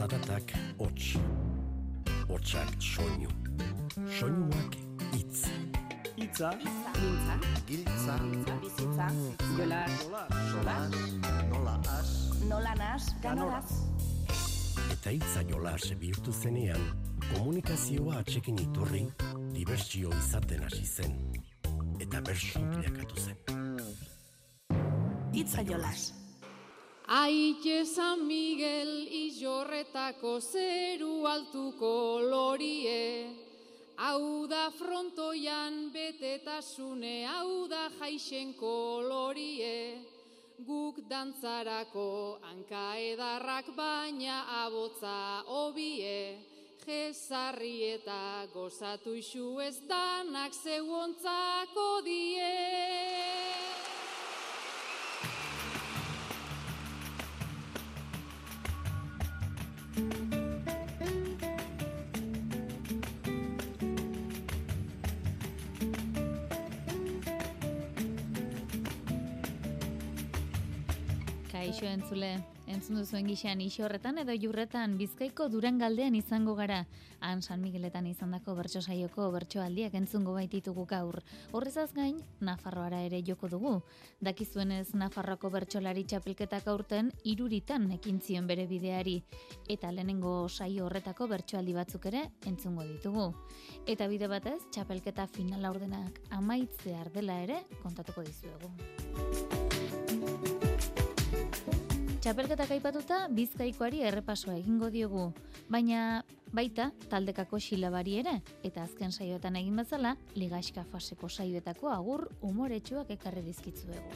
zaratak hots. Hotsak soinu. Soinuak hitz. Itza, Mintza, Giltza, bizitza, jolas, solas, nola as, nola nas, ganoraz. Eta hitza jolas bihurtu zenean, komunikazioa atxekin iturri, dibertsio izaten hasi zen. Eta bersu bilakatu zen. Itza jolas. Aite San Miguel izorretako zeru altuko lorie, hau da frontoian betetasune, hau da jaixen kolorie, guk dantzarako hanka edarrak baina abotza obie, jezarri eta gozatu isu ez danak zeuontzako die. Kaixo entzule, entzun duzuen gixean horretan edo jurretan bizkaiko durangaldean izango gara. Han San Migueletan izandako bertso saioko bertsoaldiak entzungo baititugu gaur. Horrezaz gain, Nafarroara ere joko dugu. Dakizuenez Nafarroako bertsolari txapelketak aurten iruritan ekin zion bere bideari. Eta lehenengo saio horretako bertsoaldi batzuk ere entzungo ditugu. Eta bide batez, txapelketa finala ordenak amaitzear dela ere kontatuko dizuegu. Txapelketak aipatuta bizkaikoari errepasoa egingo diogu, baina baita taldekako xilabari ere, eta azken saioetan egin bezala, ligaxka faseko saioetako agur umoretsuak ekarri dizkitzuegu.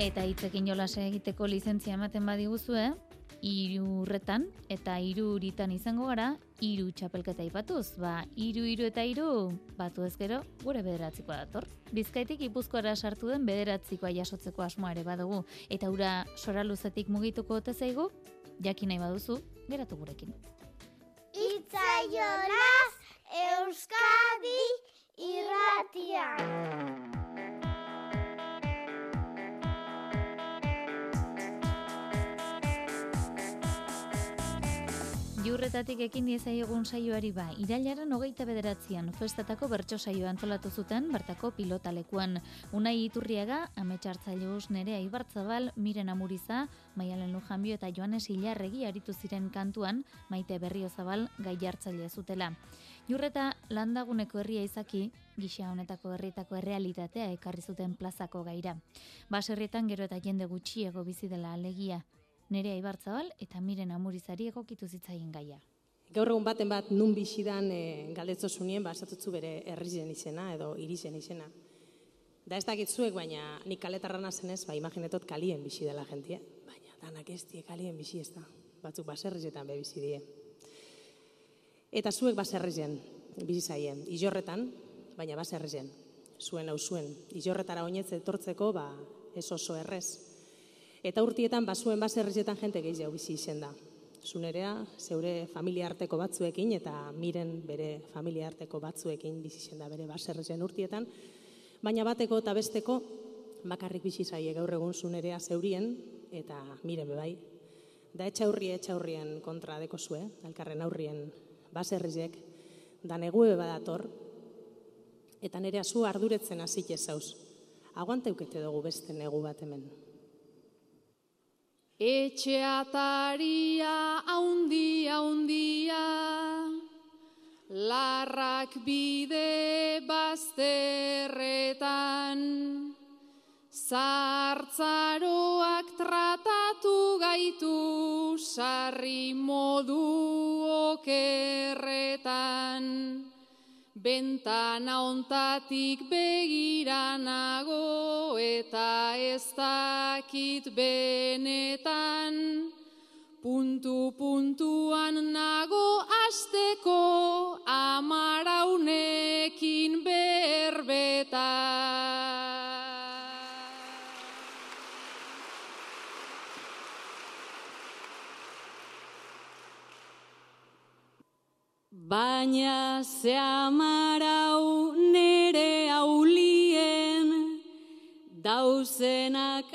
Eta hitzekin jolase egiteko lizentzia ematen badiguzue, irurretan eta iruritan izango gara, iru txapelketa ipatuz, ba, iru, iru eta iru, batu ez gure bederatzikoa dator. Bizkaitik ipuzkoara sartu den bederatzikoa jasotzeko asmoa ere badugu, eta ura sora luzetik mugituko ote zaigu, jakin nahi baduzu, geratu gurekin. Itzaionaz Euskadi irratian. Jurretatik ekin diezaiogun saioari ba, irailaren hogeita bederatzean festetako bertso saioa antolatu zuten bertako pilotalekuan. Unai Iturriaga, ametxartzaileus nere aibartzabal, miren amuriza, maialen lujanbio eta joanes hilarregi aritu ziren kantuan, maite berriozabal gai jartzaile zutela. Jurreta landaguneko herria izaki, gisa honetako herrietako errealitatea ekarri zuten plazako gaira. Baserrietan gero eta jende gutxiego bizi dela alegia. Nerea Ibartzabal eta Miren Amurizari egokitu zitzaien gaia. Gaur egun baten bat nun bizidan e, galdetzo zunien, ba, bere herrizen izena edo irizen izena. Da ez dakit zuek, baina nik kaletarra nazenez, ba, imaginetot kalien bizi dela jentie. Baina danak ez die kalien bizi ez da. Batzuk baserrizetan be bizi die. Eta zuek baserrizen bizi zaien. Ijorretan, baina baserrizen. Zuen hau zuen. Ijorretara oinetze etortzeko, ba, ez oso errez. Eta urtietan basuen baserrizetan jente gehiago bizi izen da. Zunerea, zeure familia arteko batzuekin eta miren bere familia arteko batzuekin bizi izen da bere baserrizen urtietan. Baina bateko eta besteko bakarrik bizi zaie gaur egun zunerea zeurien eta miren bebai. Da etxaurri etxaurrien kontra deko zue, elkarren aurrien baserrizek, da negue badator, eta nerea zu arduretzen hasik zauz. Aguante eukete dugu beste negu bat hemen. Etxe ataria haundia haundia, larrak bide bazterretan, zartzaroak tratatu gaitu sarri modu okerretan. Bentana ontatik begiranago eta ez dakit benetan. Puntu puntuan nago asteko amaraunekin berbetan. Baina ze amarau nere aulien, dauzenak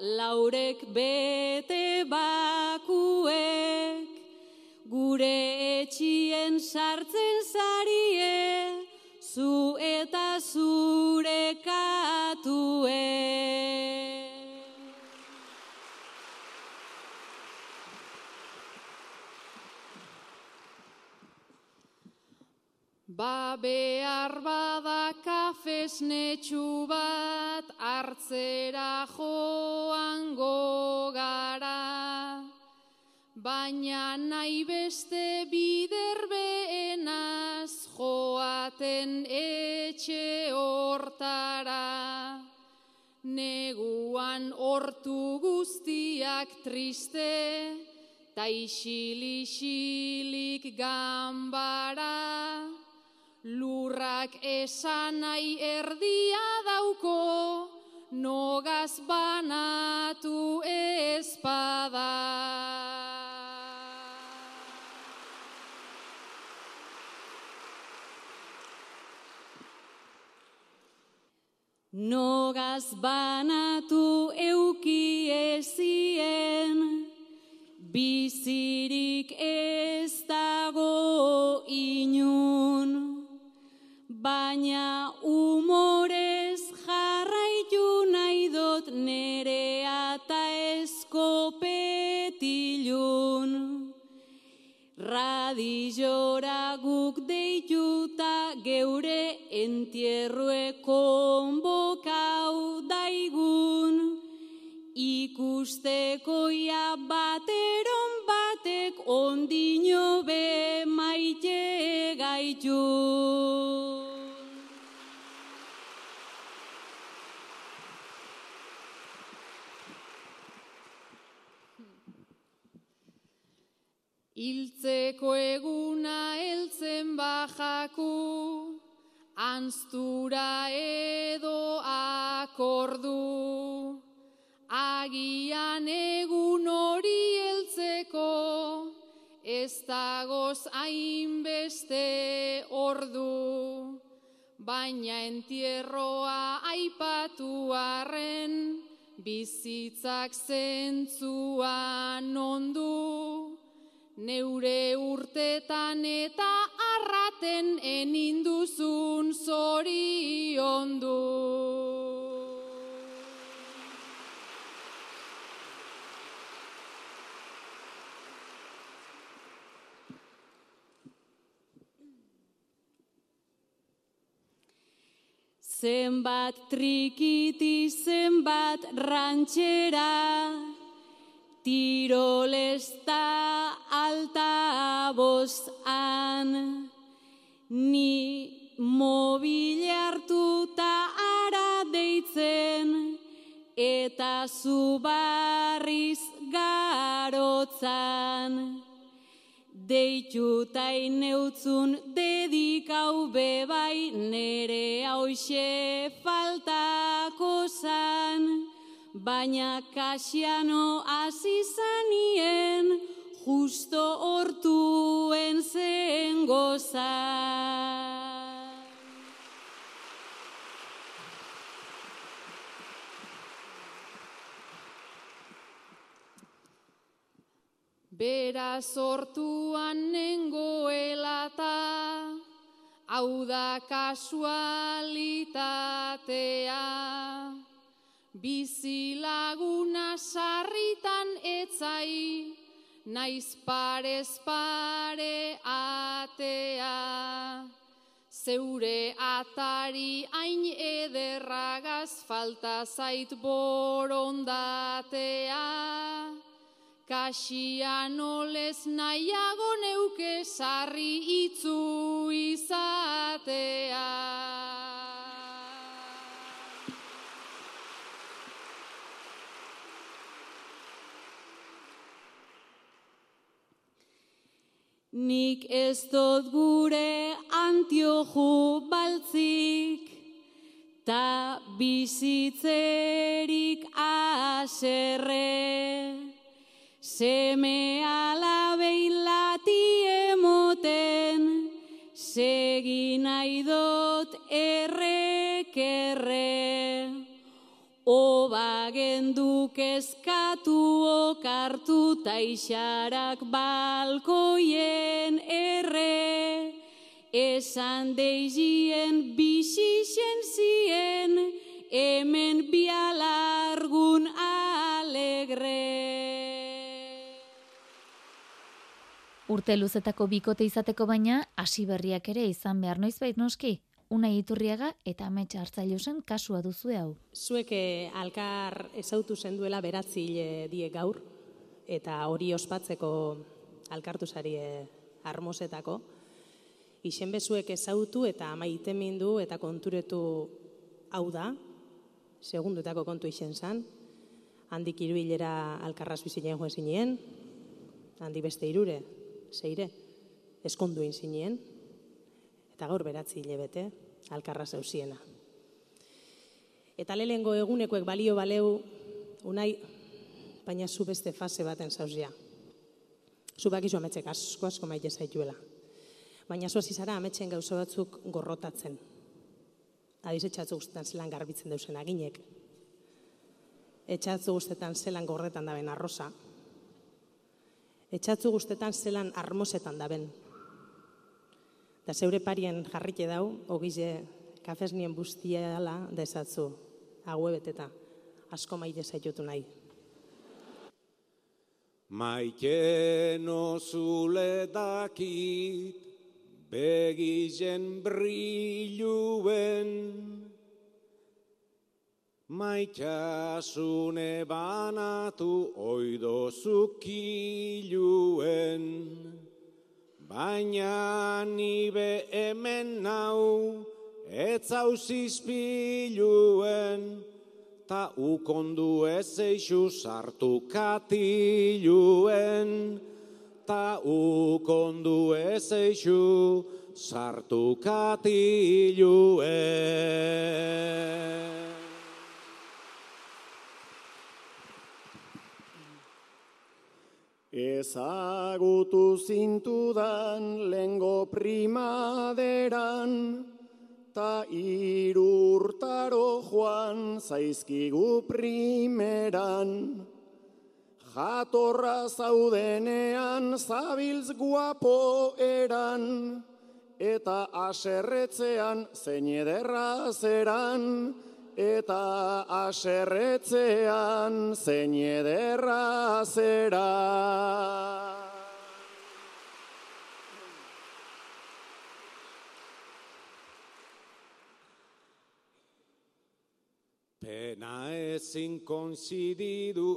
laurek bete bakuek, gure etxien sartzen zarie, zu eta zure katue. Ba behar bada kafesnetxu bat hartzera joango gara, baina nahi beste biderbeenaz joaten etxe hortara. Neguan hortu guztiak triste, ta isili-isilik gambara, lurrak esan nahi erdia dauko, nogaz banatu ezpada. Nogaz banatu euki ezien, bizirik ez dago inun, baina Radizora guk deituta geure entierrue konbokau daigun, ikustekoia bateron batek ondino be maite gaitu. Hiltzeko eguna heltzen bajaku, anztura edo akordu. Agian egun hori heltzeko, ez dagoz hainbeste ordu. Baina entierroa aipatu arren, bizitzak zentzuan ondu. Neure urtetan eta arraten eninduzun zoriondu. Zenbat trikiti, zenbat rantxera, tirolesta alta bozan, ni mobile hartuta ara deitzen, eta zu barriz garotzan. Deituta ineutzun dedikau bebai nere hause faltako zan, baina kasiano azizanien justo hortuen zen gozan. Bera sortuan nengoelata, hau da kasualitatea. Bizilaguna sarritan etzai, naiz parez pare atea. Zeure atari hain ederragaz falta zait borondatea. Kasian olez nahiago neuke sarri itzu izatea. Nik ez dut gure antioju baltzik, ta bizitzerik aserre. Seme alabei lati emoten, segi nahi dot errek erre. Oba genduk eskatu okartu taixarak balkoien erre. Esan deizien bisixen zien, hemen bialargun alegre. Urte luzetako bikote izateko baina, hasi berriak ere izan behar noizbait noski. Una iturriaga eta ametsa hartzailu zen kasua duzue hau. Zuek eh, alkar ezautu zenduela beratzi hile die gaur, eta hori ospatzeko alkartu zari eh, armosetako. Ixen bezuek ezautu eta amaite mindu eta konturetu hau da, segunduetako kontu ixen zan, handik hiru hilera alkarraz bizinen joan zinien, handi beste irure, zeire, eskonduin zinien, eta gaur beratzi hile bete, alkarra zeusiena. Eta lehengo egunekoek balio baleu, unai, baina zu beste fase baten zauzia. Zu bakizu ametzek asko asko maite zaituela. Baina zu zara ametxen gauza batzuk gorrotatzen. Adiz etxatzu guztetan zelan garbitzen deusen aginek. Etxatzu guztetan zelan gorretan daben arrosa. Etxatzu guztetan zelan armosetan daben Da zeure parien jarrike dau, ogize kafes nien bustiala desatzu, haue beteta, asko maite zaitutu nahi. Maite nozule dakit, begizen brilluen, Maitasune banatu oidozukiluen. Baina nibe hemen nau, ez zizpiluen, ta ukondu ez eixu sartu katiluen, ta ukondu ez eixu sartu katiluen. Ezagutu zintudan lengo primaderan, ta irurtaro joan zaizkigu primeran. Jatorra zaudenean zabiltz guapo eran, eta aserretzean zein ederra zeran, eta aserretzean zein ederra zera. Pena ezin konzididu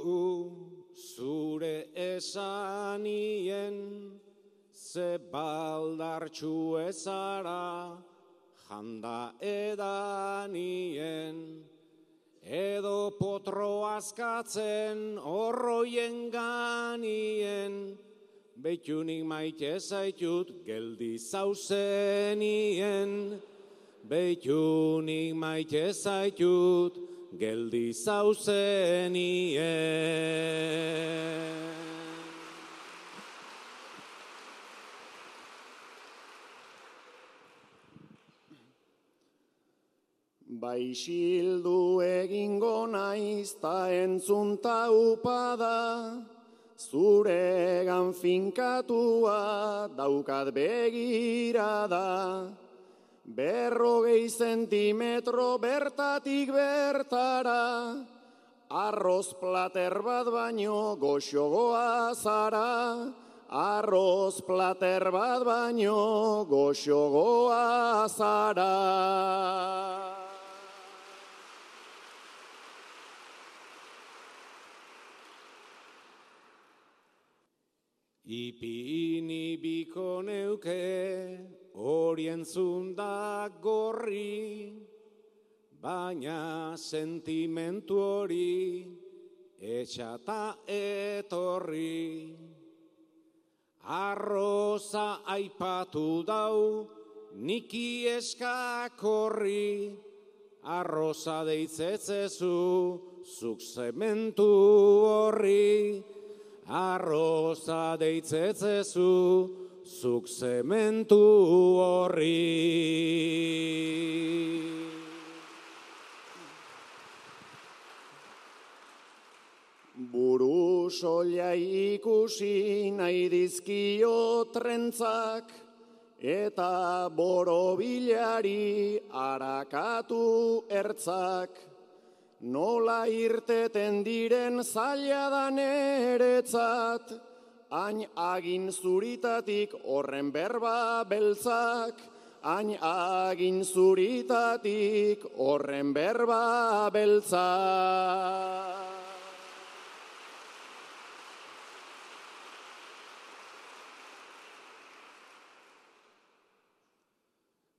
zure esanien, ze baldartxu ezara, janda edanien, edo potro askatzen horroien ganien, beitunik maite zaitut geldi zauzenien, beitunik maite zaitut geldi zauzenien. Baixildu egingo naiz ta entzunta upada, zuregan finkatua daukat begirada. Berrogei zentimetro bertatik bertara, arroz plater bat baino goxogoa zara. Arroz plater bat baino goxogoa zara. Ipini biko neuke horien zundak gorri, baina sentimentu hori etxata etorri. Arroza aipatu dau niki eskakorri, arroza deitzetzezu, zuk zementu horri, arroza deitzetzezu, zuk zementu horri. Buru solia ikusi nahi dizkio trentzak, eta borobilari arakatu ertzak. Nola irteten diren zaila da neretzat, hain agin zuritatik horren berba beltzak, hain agin zuritatik horren berba beltzak.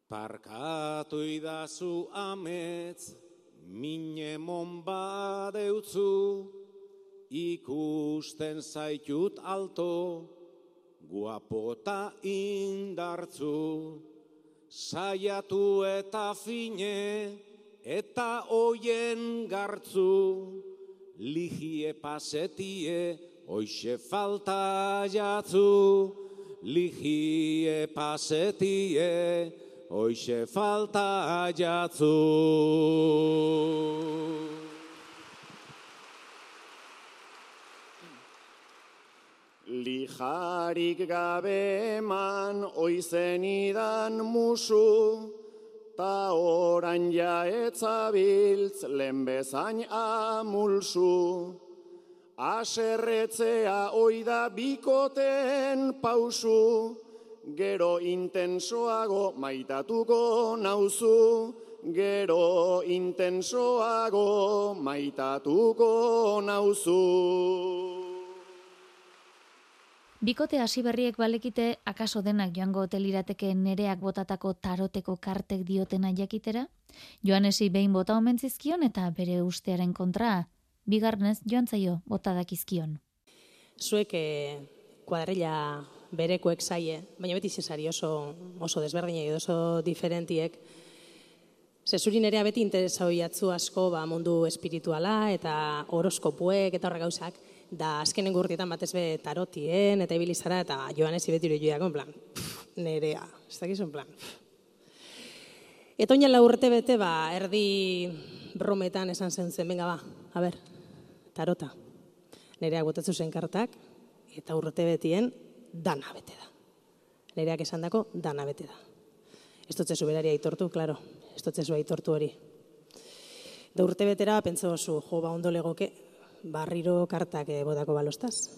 Parkatu idazu ametz, mine mon badeutzu, ikusten zaitut alto, guapota indartzu. Saiatu eta fine, eta oien gartzu, ligie pasetie, oixe falta jatzu, ligie pasetie, hoxe falta jatzu. Lijarik gabe eman oizen idan musu, ta orain jaetzabiltz lehen bezain amulsu. Aserretzea oida bikoten pausu, gero intensoago maitatuko nauzu, gero intensoago maitatuko nauzu. Bikote hasi berriek balekite akaso denak joango hotelirateke nereak botatako taroteko kartek diotena jakitera? Joanesi behin bota omen zizkion eta bere ustearen kontra, bigarnez joan zaio bota dakizkion. Zuek eh, kuadrilla berekoek zaie, baina beti zesari oso, oso desberdinak edo oso diferentiek, Zezurin ere beti interesa hoiatzu asko ba, mundu espirituala eta horoskopuek eta horrek gauzak, da azkenen gurtietan batez be tarotien eta ibilizara eta joan ez ibetiru joiak, en plan, pff, nerea, ez dakizun plan. Eta oinan la urte bete, ba, erdi brometan esan zen zen, venga ba, a ber, tarota. Nereak botatzu zen kartak, eta urte betien dana bete da. Nereak esan dako, dana bete da. Ez dutze zuberari aitortu, klaro, ez dutze zu aitortu hori. Da urte betera, pentsa oso, jo, ba, ondo legoke, barriro kartak bodako balostaz.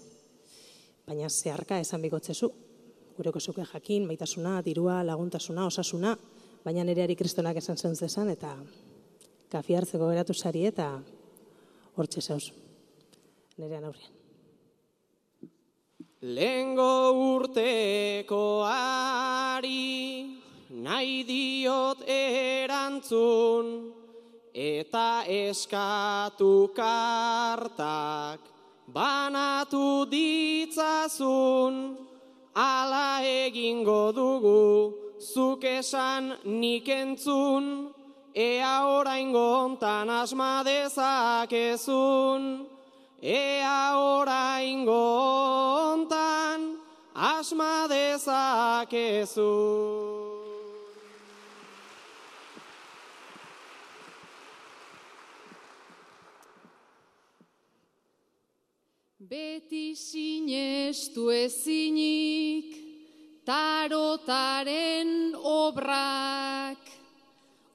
Baina zeharka esan bikotzezu, gureko zuke jakin, baitasuna, dirua, laguntasuna, osasuna, baina nereari kristonak esan zen zezan, eta kafi hartzeko geratu sari eta hortxe zauz, nerean aurrean. Lengo urteko ari, nahi diot erantzun, eta eskatu kartak, banatu ditzazun, ala egingo dugu, zuk esan nik entzun, ea oraingo hontan asma dezakezun. Ea oraingo hontan asma dezakezu. Beti sinestu ezinik, tarotaren obrak,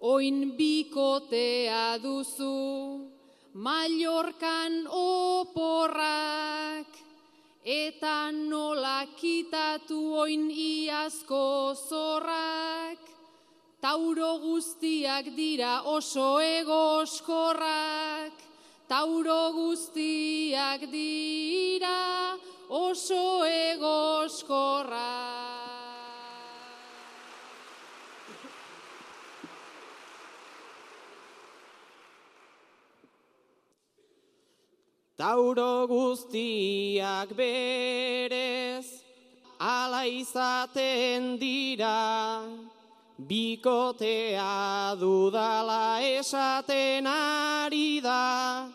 oin bikotea duzu, Mallorkan oporrak, eta nola kitatu oin iazko zorrak, tauro guztiak dira oso egoskorrak, tauro guztiak dira oso egoskorrak. Tauro guztiak berez, ala izaten dira, bikotea dudala esaten ari da,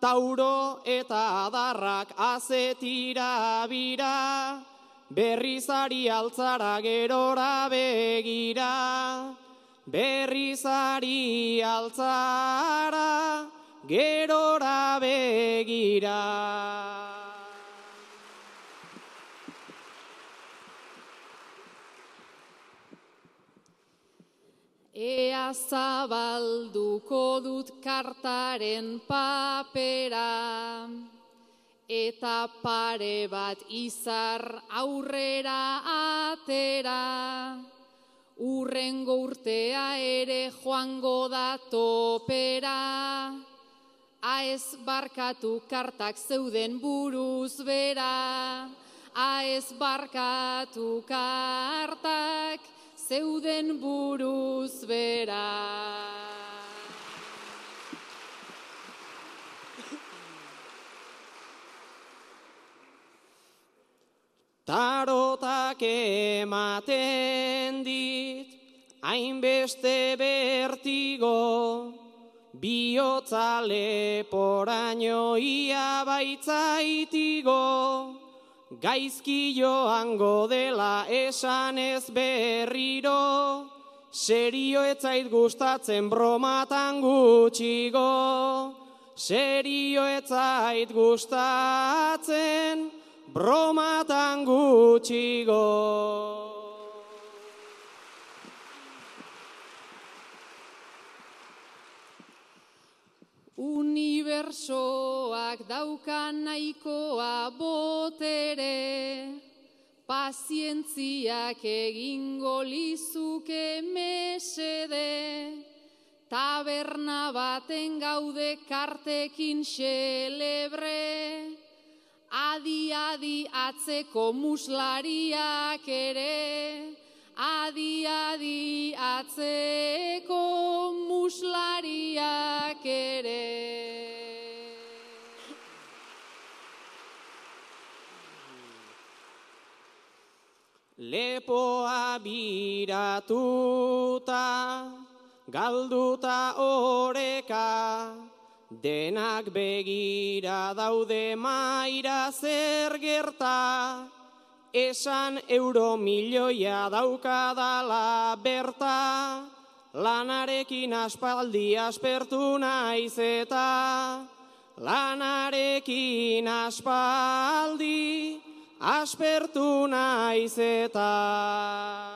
tauro eta adarrak azetira bira, berrizari altzara gerora begira, berrizari altzara gerora begira. Ea zabalduko dut kartaren papera, eta pare bat izar aurrera atera. Urrengo urtea ere joango da topera, aez barkatu kartak zeuden buruz bera, aez barkatu kartak zeuden buruz bera. Tarotak ematen dit, hainbeste bertigo, bihotza leporaino ia baitzaitigo, gaizki joango dela esan ez berriro, serio etzait gustatzen bromatan gutxigo, serio etzait gustatzen bromatan gutxigo. Unibersoak daukan nahikoa botere, pazientziak egingo lizuke mesede, taberna baten gaude kartekin xelebre, adi adi atzeko muslariak ere, adi adi atzeko muslariak ere. Lepoa biratuta, galduta oreka, denak begira daude maira zer gerta, esan euro milioia daukadala berta, lanarekin aspaldi aspertu naiz eta, lanarekin aspaldi aspertu naiz eta.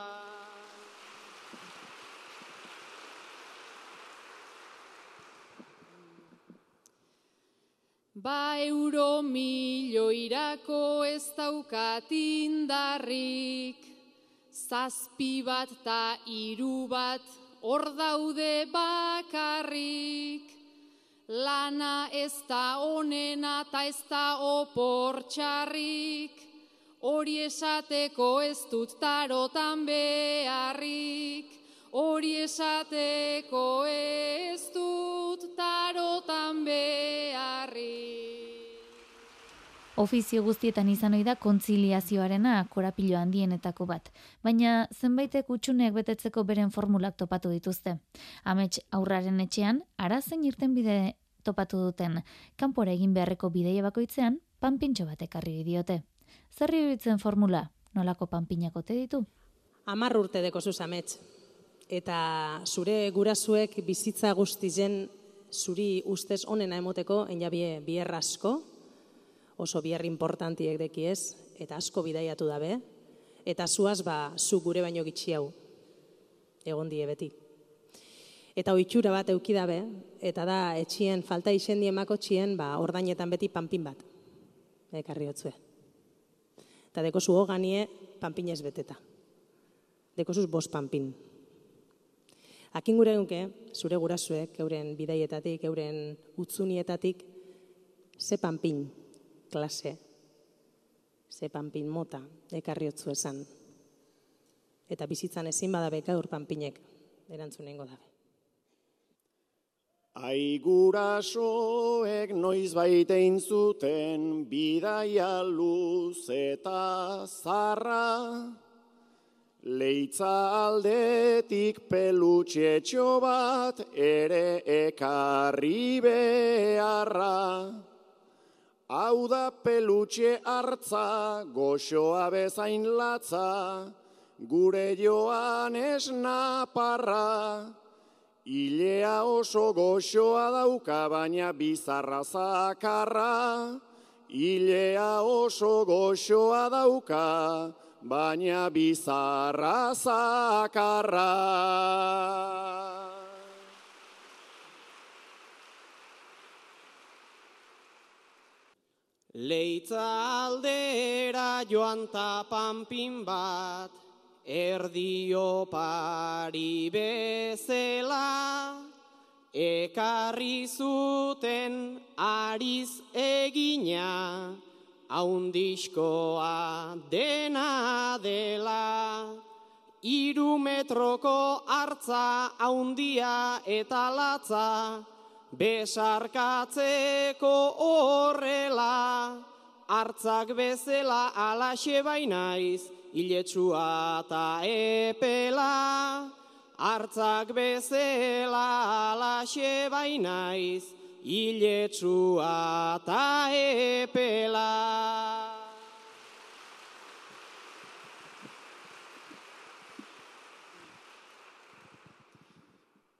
Ba euro milioirako ez daukat indarrik, zazpi bat ta hiru bat hor daude bakarrik. Lana ez da onena ta ez da oportxarrik, hori esateko ez dut tarotan beharrik, hori esateko ez dut tarotan beharrik. Ofizio guztietan izan ohi da kontziliazioarena korapilo handienetako bat, baina zenbaitek utxuneak betetzeko beren formulak topatu dituzte. Amets aurraren etxean, arazen irten bide topatu duten, kanpora egin beharreko bideia bakoitzean, panpintxo bat ekarri diote. Zer iruditzen formula, nolako panpinak ote ditu? Amar urte deko zuz amets. Eta zure gurasuek bizitza guztizen zuri ustez onena emoteko enjabie bierrasko, oso bier importantiek deki ez, eta asko bidaiatu dabe, eta zuaz ba, zu gure baino gitxi hau, egon die beti. Eta oitxura bat eukidabe, eta da etxien falta isendi emako txien, ba, ordainetan beti panpin bat, ekarri hotzue. Eta deko zu hoganie panpinez beteta. Deko zuz bos panpin. Akin gure dunke, zure gurasuek, euren bidaietatik, euren utzunietatik, ze panpin klase, ze panpin mota, ekarriotzu esan. Eta bizitzan ezin badabe gaur panpinek, erantzunengo dabe. Aigurasoek noiz baitein zuten bidaia luz eta zarra, Leitza aldetik pelutxetxo bat ere ekarri beharra. Hau da pelutxe hartza, goxoa bezain latza, gure joan esnaparra. Ilea oso goxoa dauka, baina bizarra zakarra. Ilea oso goxoa dauka, baina bizarra zakarra. Leitza aldera joan tapanpin bat, erdio pari bezela, ekarri zuten ariz egina, haundiskoa dena dela. Iru metroko hartza haundia eta latza, besarkatzeko horrela, hartzak bezela alaxe bainaiz, iletsua eta epela. Hartzak bezela alaxe bainaiz, iletsua eta epela.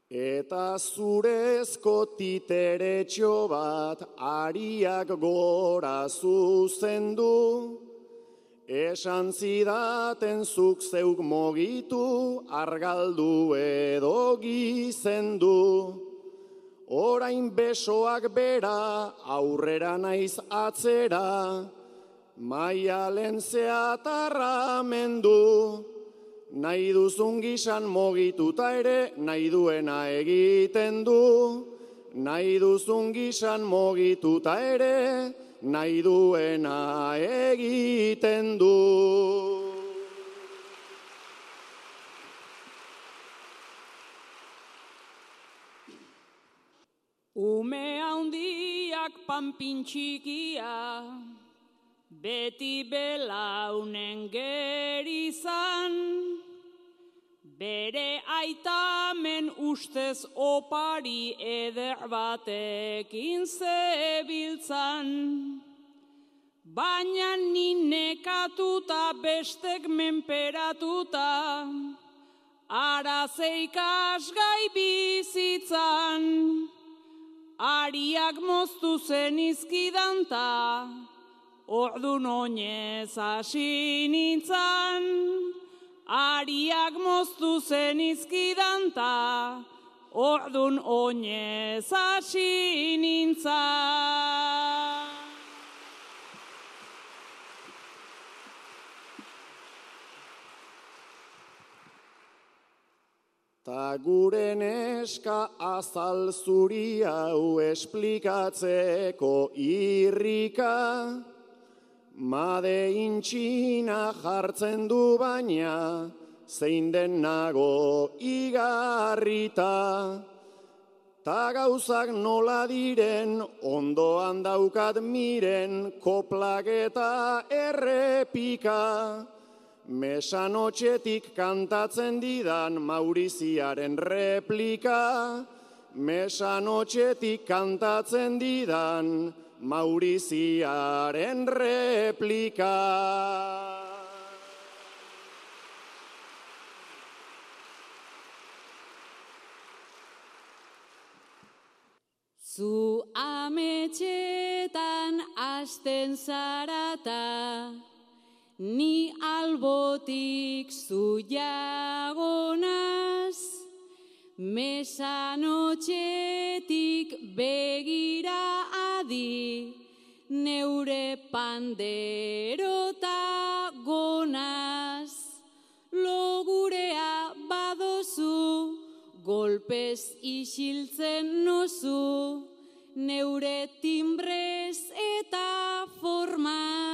Eta zurezko titeretxo bat ariak gora zuzendu, esan zidaten zuk zeuk mogitu, argaldu edo gizendu. Orain besoak bera, aurrera naiz atzera, maialen zeatarra mendu. Nahi duzun gizan mogituta ere, nahi duena egiten du. Nahi duzun gizan mogituta ere, nahi duena egiten du. Ume handiak panpin txikia, beti belaunen gerizan, bere aitamen ustez opari eder batekin zebiltzan. Baina ninekatuta bestek menperatuta, ara zeikas gai bizitzan, ariak moztu zen izkidanta, Ordun oinez hasi nintzan, ariak moztu zen izkidanta, ordun oinez hasi nintzan. Ta gure neska azal zuri hau esplikatzeko irrika, Made intxina jartzen du baina, zein den nago igarrita. Ta gauzak nola diren, ondoan daukat miren, koplak eta errepika. Mesanotxetik kantatzen didan Mauriziaren replika. Mesanotxetik kantatzen didan Mauriziaren replika. Zu ametxetan asten zarata, ni albotik zu jagonaz, mesanotxetik begira adi, neure panderota gonaz, logurea badozu, golpez isiltzen nozu, neure timbrez eta formaz,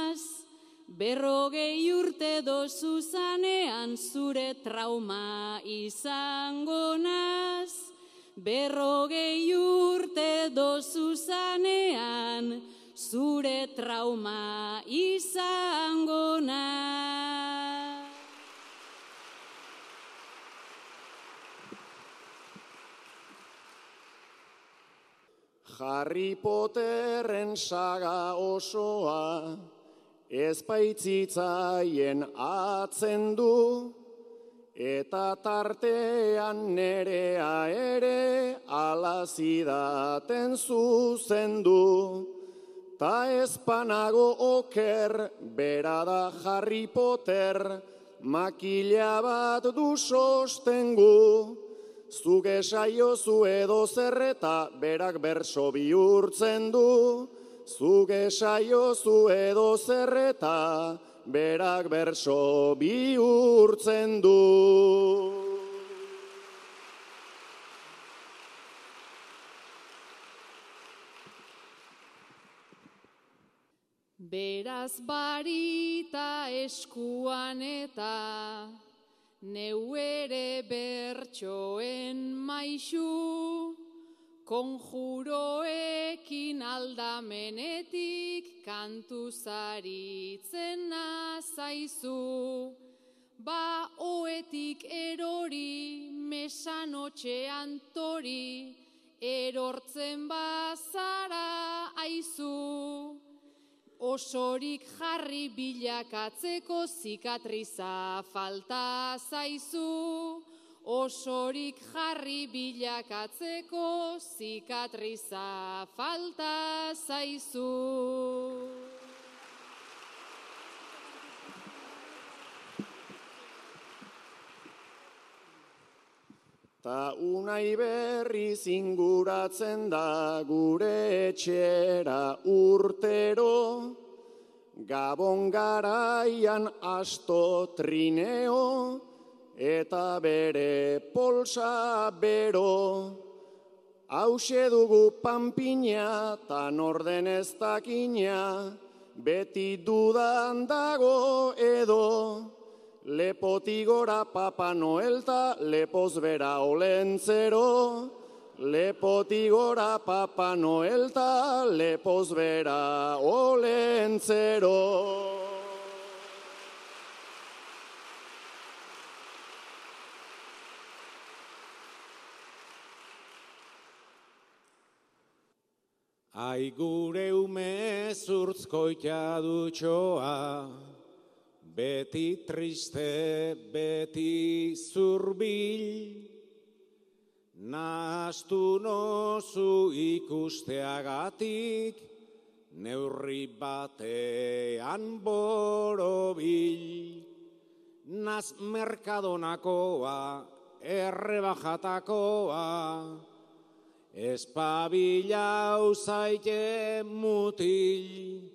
Berrogei urte dozu zanean zure trauma izango naz. Berrogei urte dozu zanean zure trauma izango naz. Harry Potterren saga osoa, ez baitzitzaien atzen du, eta tartean nerea ere alazidaten zuzendu. Ta ezpanago oker, bera da Harry Potter, makila bat du sostengu. Zuge saiozu edo zerreta berak berso bihurtzen du. Zuge saiozu edo zerreta berak berso bihurtzen du. Beraz barita eskuan eta neu ere bertsoen maixu, konjuroekin aldamenetik kantu zaritzen nazaizu. Ba oetik erori mesanotxean tori, erortzen bazara aizu. Osorik jarri bilakatzeko zikatriza falta zaizu. Osorik jarri bilakatzeko zikatriza falta zaizu. Ta unai berri zinguratzen da gure etxera urtero, Gabon garaian asto trineo, eta bere polsa bero. Hauxe dugu panpina, ta norden ez dakina, beti dudan dago edo. Lepotigora papa noelta, lepoz bera olentzero. Lepotigora papa noelta, lepoz bera olentzero. Ai gure ume zurtzkoita dutxoa, beti triste, beti zurbil, nastu nozu ikusteagatik, neurri batean borobil. Naz merkadonakoa, errebajatakoa, Espabilau zaite mutil,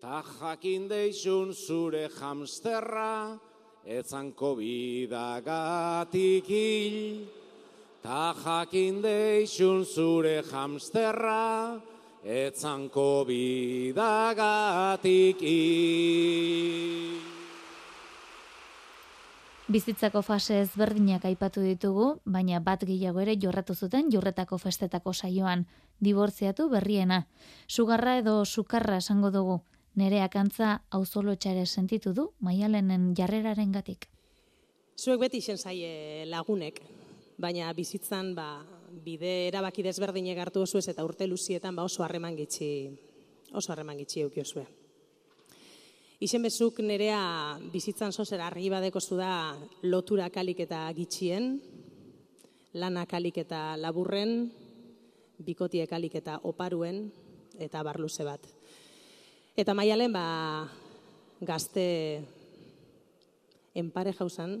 ta jakin deixun zure hamsterra, etzanko bidagatik hil. Ta jakin deixun zure hamsterra, etzanko bidagatik hil. Bizitzako fase ezberdinak aipatu ditugu, baina bat gehiago ere jorratu zuten jorretako festetako saioan, dibortziatu berriena. Sugarra edo sukarra esango dugu, nereak antza auzolotxare sentitu du maialenen jarreraren gatik. Zuek beti izen zaie lagunek, baina bizitzan ba, bide erabaki desberdinek hartu oso eta urte luzietan ba, oso harreman gitxi, oso harreman gitxi eukiozue. Izen bezuk nerea bizitzan zozer argi badeko zu da lotura kalik eta gitxien, lana kalik eta laburren, bikotie kalik eta oparuen, eta barluze bat. Eta maialen ba, gazte enpare jauzan,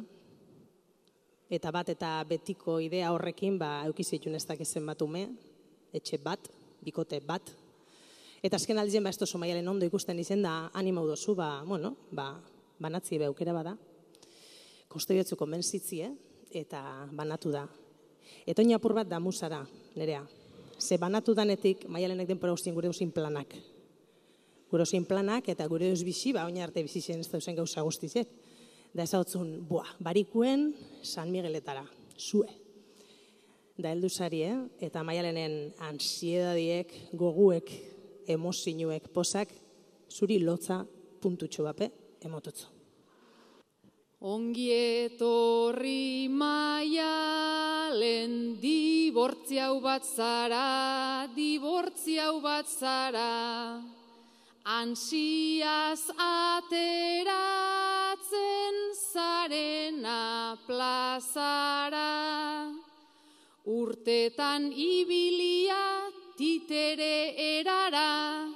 eta bat eta betiko idea horrekin ba, eukizitun ez dakizen bat ume, etxe bat, bikote bat, Eta azken aldien, ba, ez tozu maialen ondo ikusten izen da, anima dozu, ba, bueno, ba, banatzi be aukera bada. Koste biotzu konbentzitzi, eh? eta banatu da. Eta apur bat da musara, nerea. Ze banatu danetik, maialenek den pora gure duzin planak. Gure duzin planak, eta gure duz bizi, ba, oina arte bizi zen ez dauzen gauza guztizek. Da ez hau buah, barikuen San Migueletara, zue. Da heldu zari, eh? eta maialenen ansiedadiek, goguek, emozinuek posak, zuri lotza puntutxo bape emotutzu. Ongi etorri maialen di dibortziau bat zara, dibortziau bat zara, ansiaz ateratzen zarena plazara. Urtetan ibilia titere erara,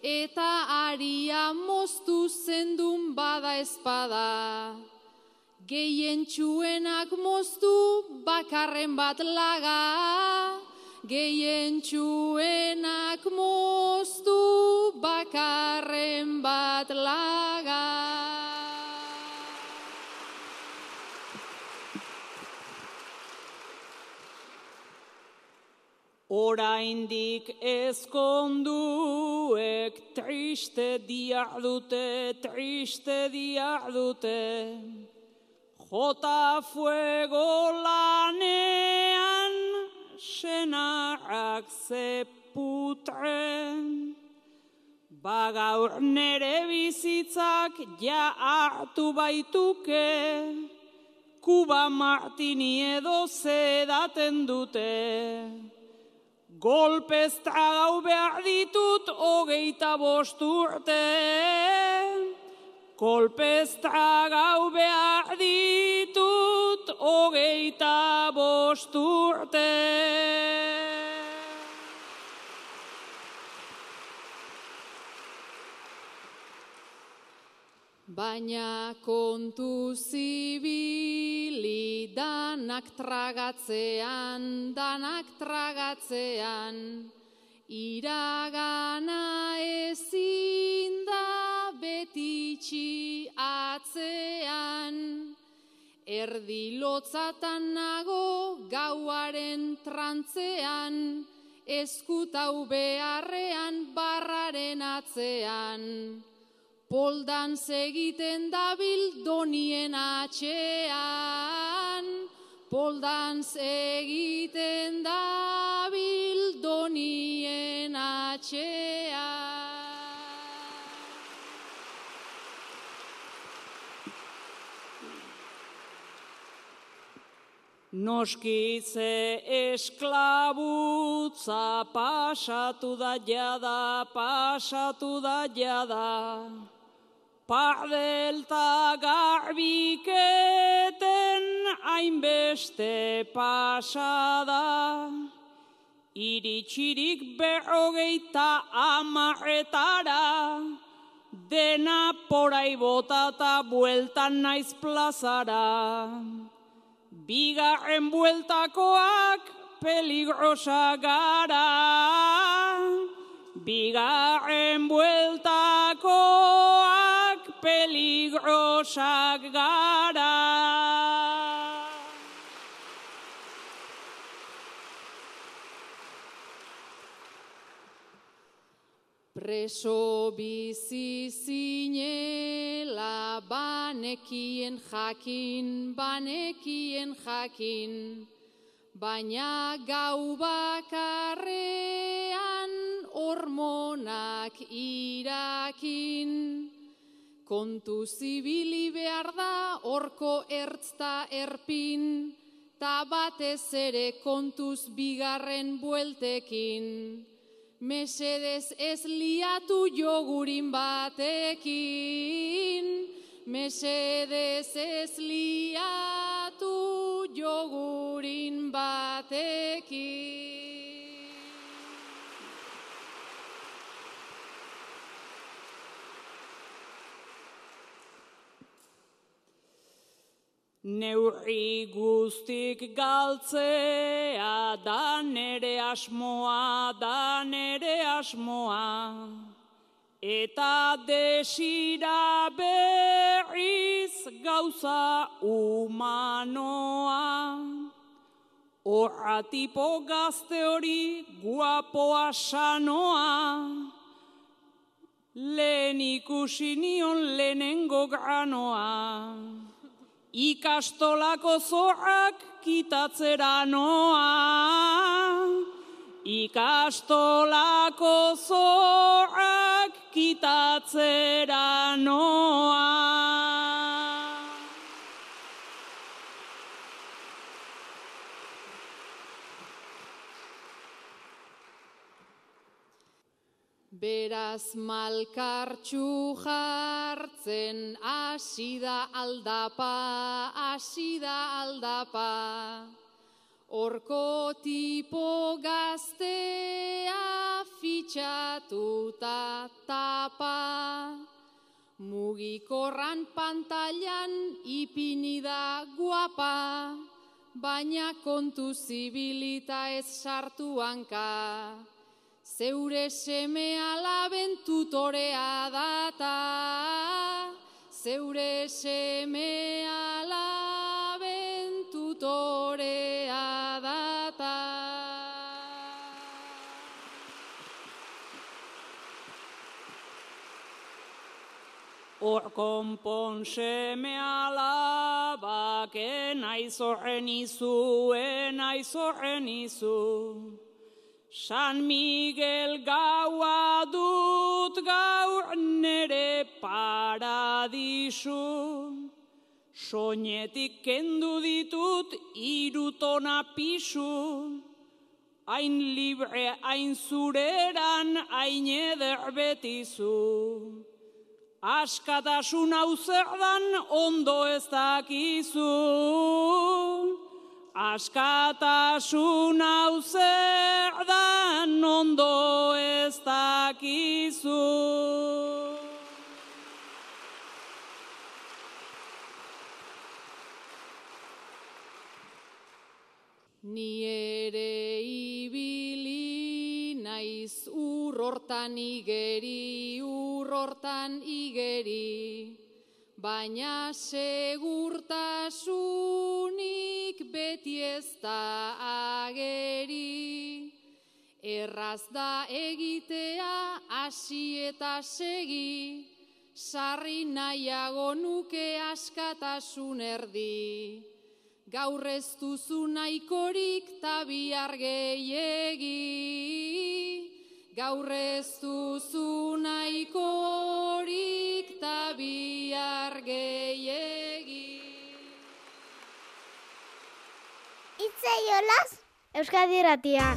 eta aria moztu zendun bada espada. Gehien txuenak moztu bakarren bat laga, Gehien txuenak moztu bakarren bat laga. Oraindik ezkonduek triste dia dute, triste dia dute. Jota fuego lanean, senarrak zeputre. Bagaur nere bizitzak ja hartu baituke, Kuba Martini edo zedaten dute. Golpez tragau behar ditut hogeita bosturte. Golpez tragau behar ditut hogeita bosturte. Baina kontu zibili danak tragatzean, danak tragatzean, iragana ezin da betitxi atzean. Erdi lotzatan nago gauaren trantzean, eskutau beharrean barraren atzean. Poldan segiten dabil donien atxean, poldan segiten dabil donien atxean. Noskitze esklabutza pasatu da jada, pasatu da jada. Pardelta garbiketen hainbeste pasada, iritsirik berrogeita amarretara, dena porai botata bueltan naiz plazara. Bigarren bueltakoak peligrosa gara, bigarren bueltakoak peligrosak gara. Preso bizi zinela banekien jakin, banekien jakin, baina gau bakarrean hormonak irakin. Kontu zibili behar da orko ertzta erpin, ta batez ere kontuz bigarren bueltekin. Mesedez ez liatu jogurin batekin, mesedez ez liatu jogurin batekin. Neurri guztik galtzea da nere asmoa, da nere asmoa. Eta desira berriz gauza humanoa. Horra tipo gazte hori guapoa sanoa. Lehen ikusi nion lehenengo granoa ikastolako zorrak kitatzera noa. Ikastolako zorrak kitatzera noa. Beraz malkartxu jartzen asida aldapa, asida aldapa. Horko tipo gaztea fitxatuta tapa. Mugikorran pantailan ipini da guapa, baina kontu zibilita ez sartu hanka zeure seme alaben tutorea data, zeure seme alaben tutorea data. Hor konpon seme alabak enaiz horren izu, enaiz horren izu. San Miguel gaua dut gaur nere paradisu. Soñetik kendu ditut irutona pisu. Hain libre, hain zureran, hain eder betizu. Askatasun hau ondo ez dakizu. Askatasun hau zer dan ondo ez dakizu. Ni ere ibili naiz urrortan igeri, urrortan igeri baina segurtasunik beti ez da ageri. Erraz da egitea hasi eta segi, sarri nahiago nuke askatasun erdi. Gaur ez duzu nahikorik tabiar gehiegi, gaur ez duzu nahikorik ta bihar gehiegi. Itze jolas, Euskadi Ratian.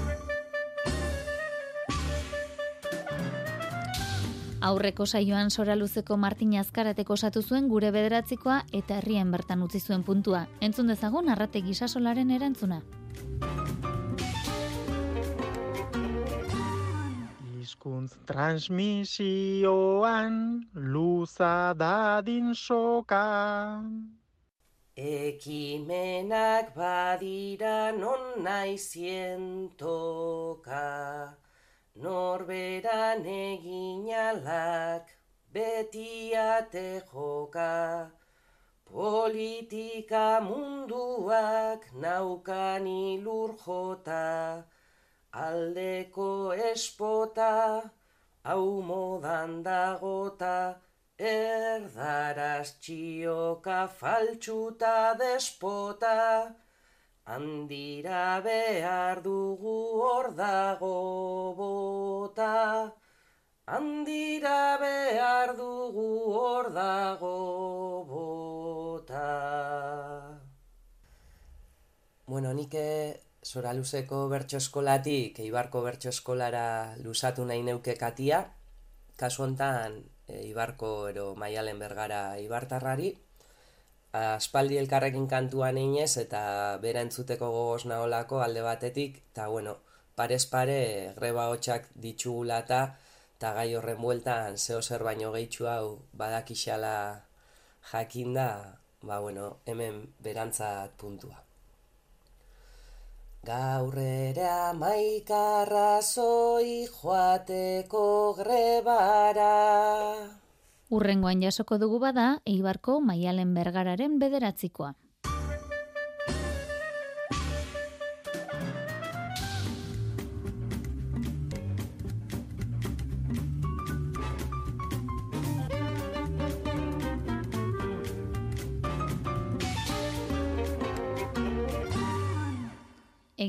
Aurreko saioan sora luzeko Martin Azkarateko osatu zuen gure bederatzikoa eta herrien bertan utzi zuen puntua. Entzun dezagun arrate gisasolaren erantzuna. hizkuntz transmisioan luza dadin soka. Ekimenak badira non naizien toka, norberan eginalak beti ate joka. Politika munduak naukan ilur jota, aldeko espota, hau modan dagota, erdaraz txioka faltsuta despota, handira behar dugu hor dago bota, handira behar dugu hor dago bota. Bueno, nik Zora luzeko bertso eskolatik, eibarko bertso eskolara luzatu nahi neuke katia, kasu hontan e, ibarko ero maialen bergara ibartarrari, aspaldi elkarrekin kantuan einez eta bera entzuteko gogoz naholako alde batetik, eta bueno, parez pare greba hotxak ditugulata, eta gai horren bueltan zeo zer baino gehitxu hau badakixala jakinda, ba bueno, hemen berantzat puntua. Gaur ere amaikarra zoi joateko grebara. Urrengoan jasoko dugu bada, Eibarko Maialen Bergararen bederatzikoa.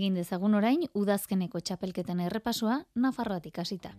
Egin dezagun orain udazkeneko txapelketen errepasoa Nafarroatik hasita.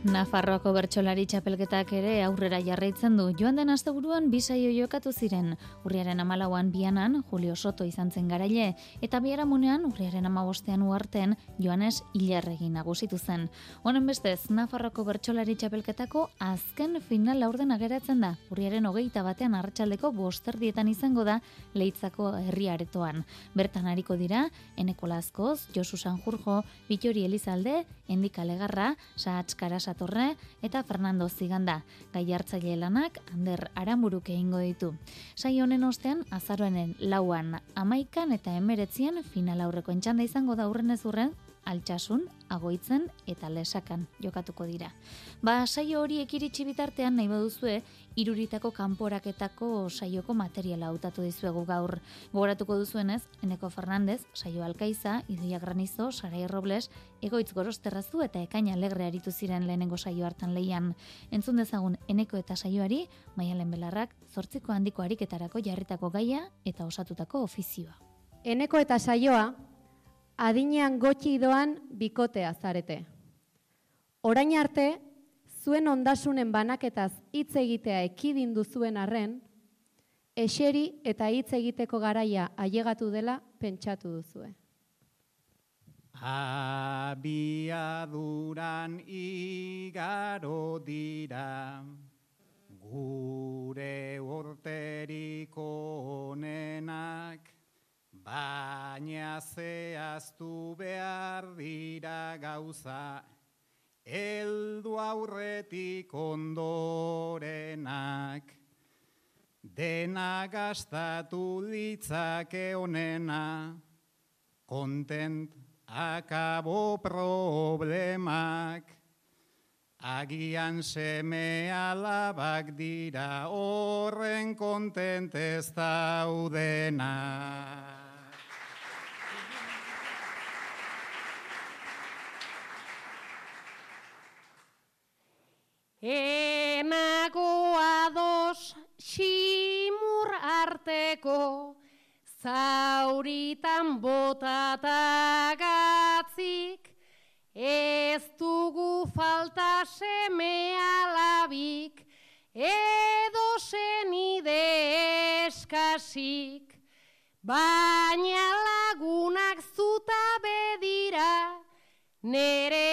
Nafarroako bertsolari txapelketak ere aurrera jarraitzen du. Joan den asteburuan bi saio jokatu ziren. Urriaren amalauan bianan, Julio Soto izan zen garaile, eta biharamunean, urriaren amabostean uarten, Joanes Ilarregi nagusitu zen. Honen bestez, Nafarroako bertsolari txapelketako azken final laurden ageratzen da. Urriaren hogeita batean arratsaldeko bosterdietan izango da leitzako herriaretoan. Bertan hariko dira, Eneko Lazkoz, Josu Sanjurjo, Bitori Elizalde, Endika Legarra, Sahatz Satorre eta Fernando Ziganda. Gai hartzaile lanak Ander Aramburuk egingo ditu. Sai honen ostean azaroenen lauan amaikan eta emeretzian final aurreko entxanda izango da urren ez urren altxasun, agoitzen eta lesakan jokatuko dira. Ba, saio hori ekiritsi bitartean nahi baduzue, iruritako kanporaketako saioko materiala hautatu dizuegu gaur. Gogoratuko duzuenez, Eneko Fernandez, saio alkaiza, Idoia Granizo, Sarai Robles, egoitz gorosterrazu eta ekaina alegre aritu ziren lehenengo saio hartan leian. Entzun dezagun Eneko eta saioari, maialen belarrak, zortziko handiko ariketarako jarritako gaia eta osatutako ofizioa. Eneko eta saioa, adinean gotxi doan bikotea zarete. Orain arte, zuen ondasunen banaketaz hitz egitea ekidin duzuen arren, eseri eta hitz egiteko garaia ailegatu dela pentsatu duzue. Abiaduran igaro dira, gure urteriko onenak, Baina zehaztu behar dira gauza, eldu aurretik ondorenak. Dena gastatu litzake onena, kontent akabo problemak. Agian seme alabak dira horren kontent ez daudenak. Enago ados simur arteko zauritan botatagatik ez dugu falta seme alabik edo zenide eskasik. Baina lagunak zuta bedira nere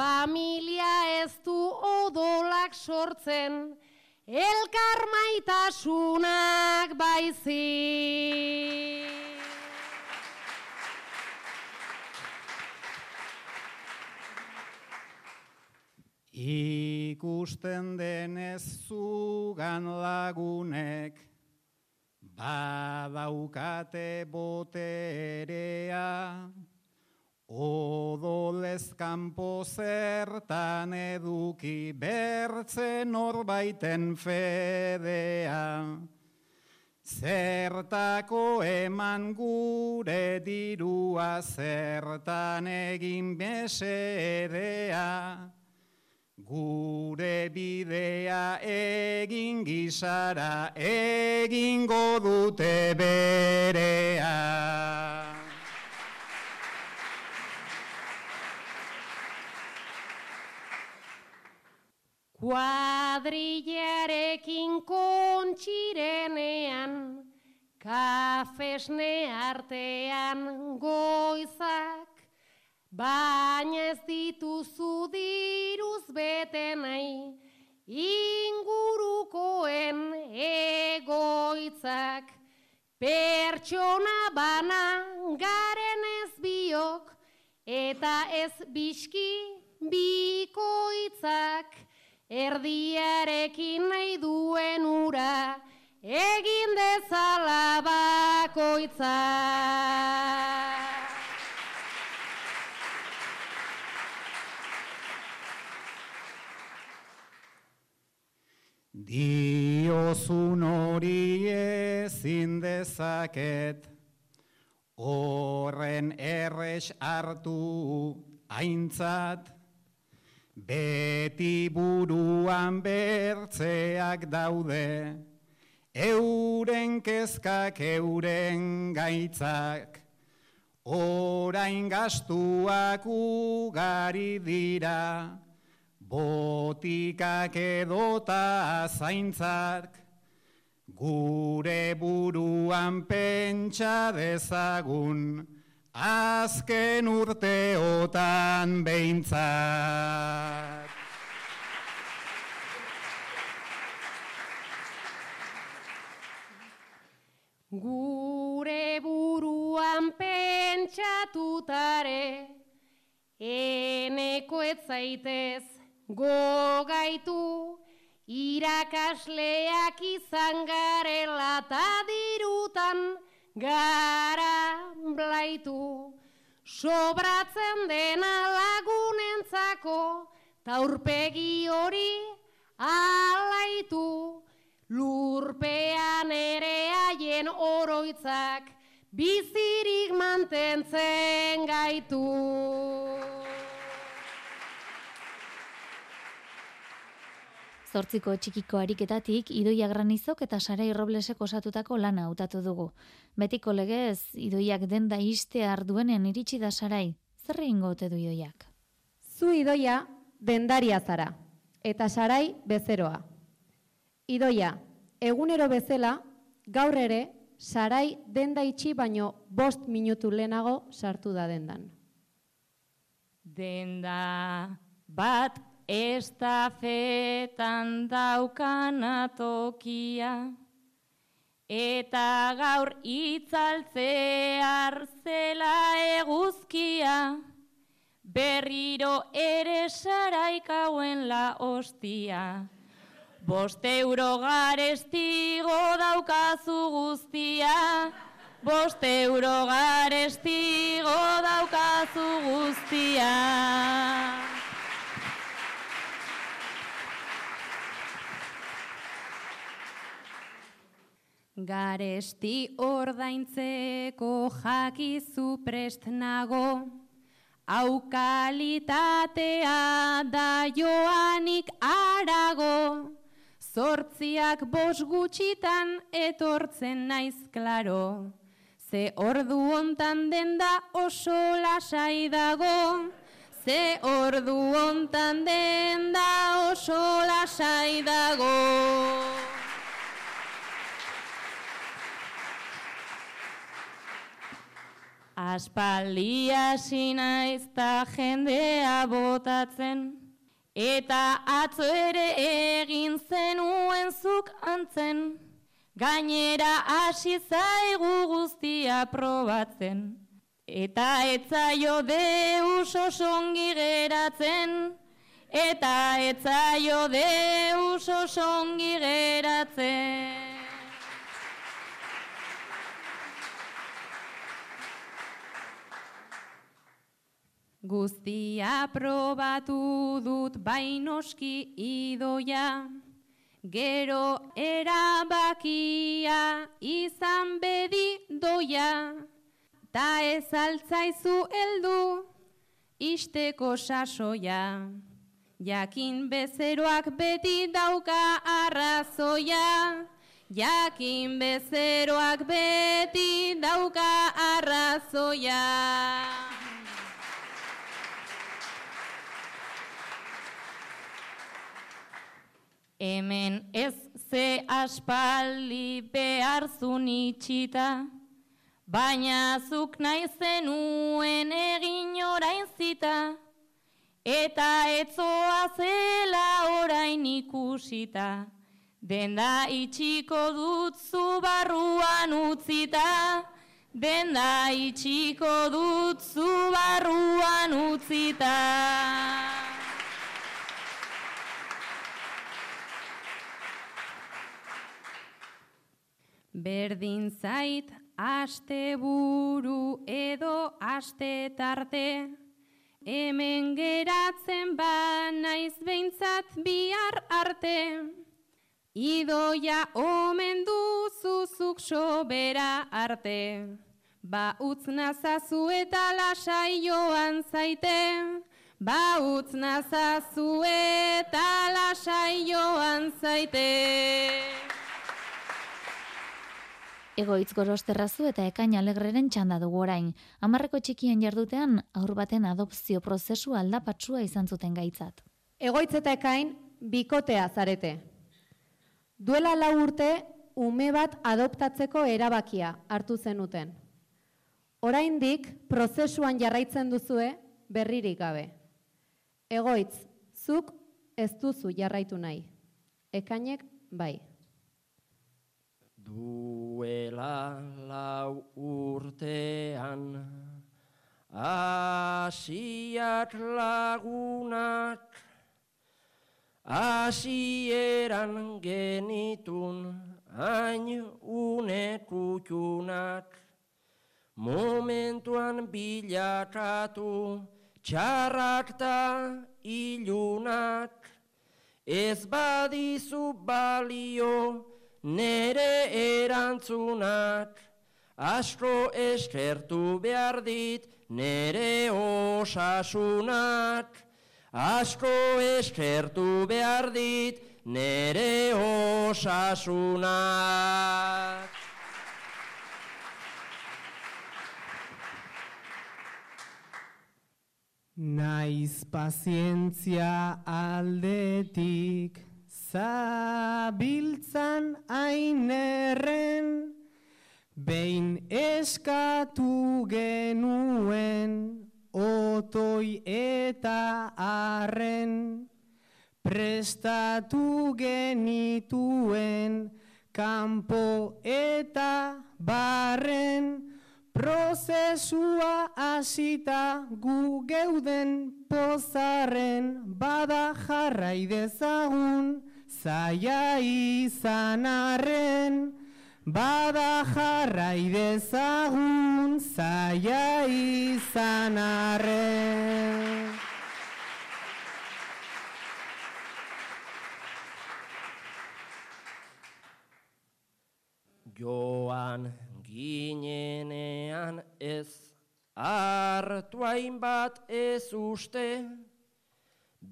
familia ez du odolak sortzen, elkar maitasunak baizi. Ikusten denez zugan lagunek, Badaukate boterea, odolez kanpo zertan eduki bertzen orbaiten fedea. Zertako eman gure dirua zertan egin besedea. Gure bidea egin gizara, egingo dute berea. Kuadrillarekin kontxirenean, kafesne artean goizak, Baina ez dituzu diruz bete nahi, ingurukoen egoitzak. Pertsona bana garen ez biok, eta ez biski bikoitzak. Erdiarekin nahi duen ura, egin dezala bakoitzak. Diozun hori ezin dezaket, horren erres hartu aintzat, beti buruan bertzeak daude, euren kezkak euren gaitzak, orain gastuak ugari dira, botikak edota zaintzak, gure buruan pentsa dezagun, azken urteotan behintzat. Gure buruan pentsatutare, eneko etzaitez gogaitu, irakasleak izan garela eta dirutan gara blaitu. Sobratzen dena lagunentzako, taurpegi hori alaitu. Lurpean ere haien oroitzak bizirik mantentzen gaitu. Zortziko txikiko ariketatik Idoia Granizok eta Sarai Roblesek osatutako lana hautatu dugu. Betiko legez, Idoiak denda iste arduenen iritsi da Sarai. Zer egingo ote du Idoiak? Zu Idoia dendaria zara, eta Sarai bezeroa. Idoia, egunero bezala, gaur ere, Sarai denda itxi baino bost minutu lehenago sartu da dendan. Denda bat estafetan daukana tokia, eta gaur itzaltzear zela eguzkia, berriro ere saraikauen la ostia. Bost euro garestigo daukazu guztia, bost euro garestigo daukazu guztia. Garesti ordaintzeko jakizu prest nago, hau kalitatea da joanik arago, zortziak bos gutxitan etortzen naiz klaro, ze ordu hontan den da oso lasai dago, ze ordu hontan den da oso lasai dago. Aspaldia sinaiz ta jendea botatzen, eta atzo ere egin zenuen zuk antzen, gainera hasi zaigu guztia probatzen, eta etzaio deus osongi geratzen, eta etzaio deus osongi geratzen. Guztia probatu dut bainoski idoia, gero erabakia izan bedi doia, ta ez altzaizu heldu isteko sasoia. Jakin bezeroak beti dauka arrazoia, jakin bezeroak beti dauka arrazoia. Hemen ez ze aspaldi behar zun itxita, baina zuk nahi zenuen egin orain zita, eta etzoa zela orain ikusita, denda itxiko dut zu barruan utzita, denda itxiko dut zu barruan utzita. Berdin zait aste buru edo aste tarte, hemen geratzen ba naiz behintzat bihar arte. Idoia omen duzuzuk sobera arte, ba utz nazazu eta lasai joan zaite, ba utz nazazu eta lasai joan zaite. Egoitz gorosterrazu eta ekain alegreren txanda dugu orain. Amarreko txikien jardutean, aur baten adopzio prozesu aldapatsua izan zuten gaitzat. Egoitz eta ekain, bikotea zarete. Duela lau urte, ume bat adoptatzeko erabakia hartu zenuten. Oraindik prozesuan jarraitzen duzue berririk gabe. Egoitz, zuk ez duzu jarraitu nahi. Ekainek bai. Duela lau urtean Asiak lagunak Asieran genitun Hain une kutxunak Momentuan bilakatu Txarrak ta ilunak. Ez badizu balio nere erantzunak, asko eskertu behar dit nere osasunak, asko eskertu behar dit nere osasunak. Naiz pazientzia aldetik zabiltzan ainerren, behin eskatu genuen otoi eta arren, prestatu genituen kanpo eta barren, prozesua hasita gu geuden pozarren bada jarrai dezagun, zaia izan arren, bada jarrai dezagun, zaia izan arren. Joan ginenean ez, hartu hainbat ez uste,